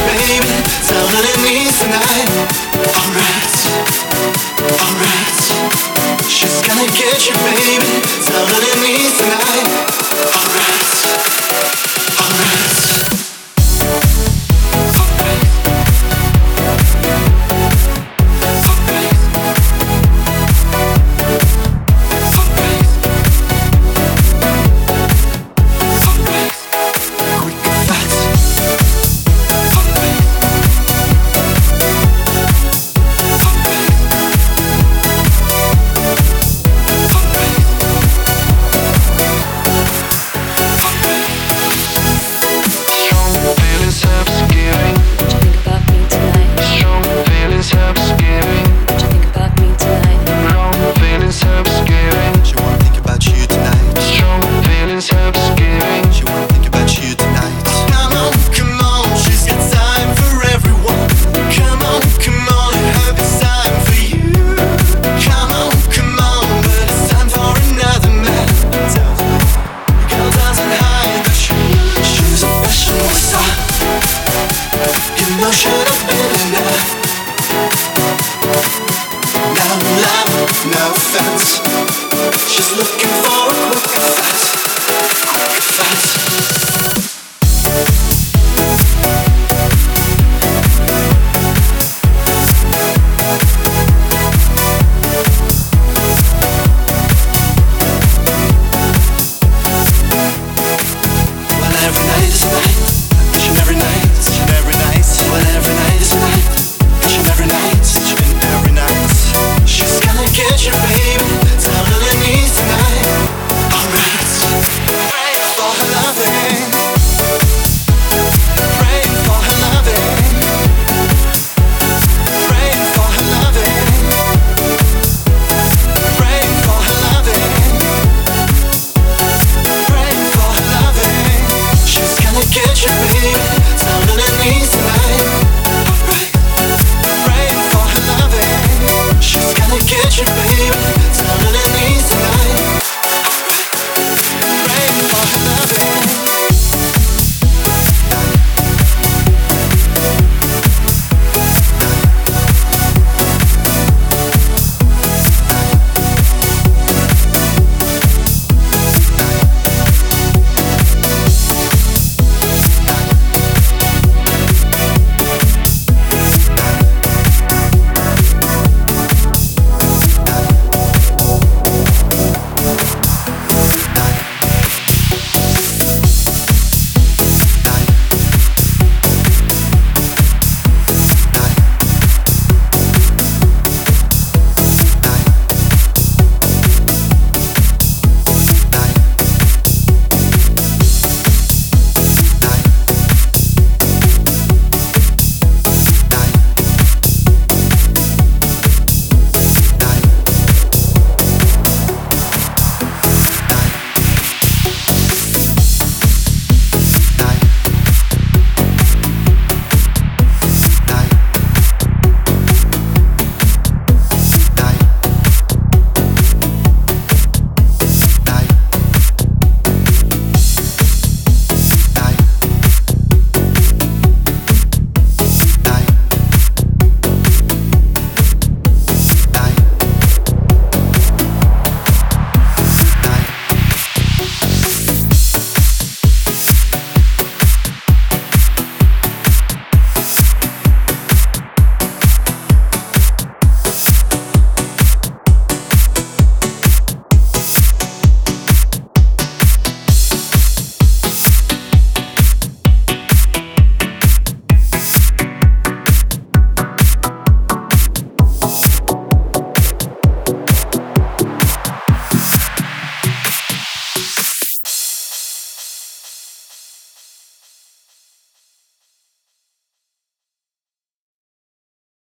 baby. Tonight. Alright, alright. She's gonna get you, baby. Tell her it means tonight. She's looking for a quick fast.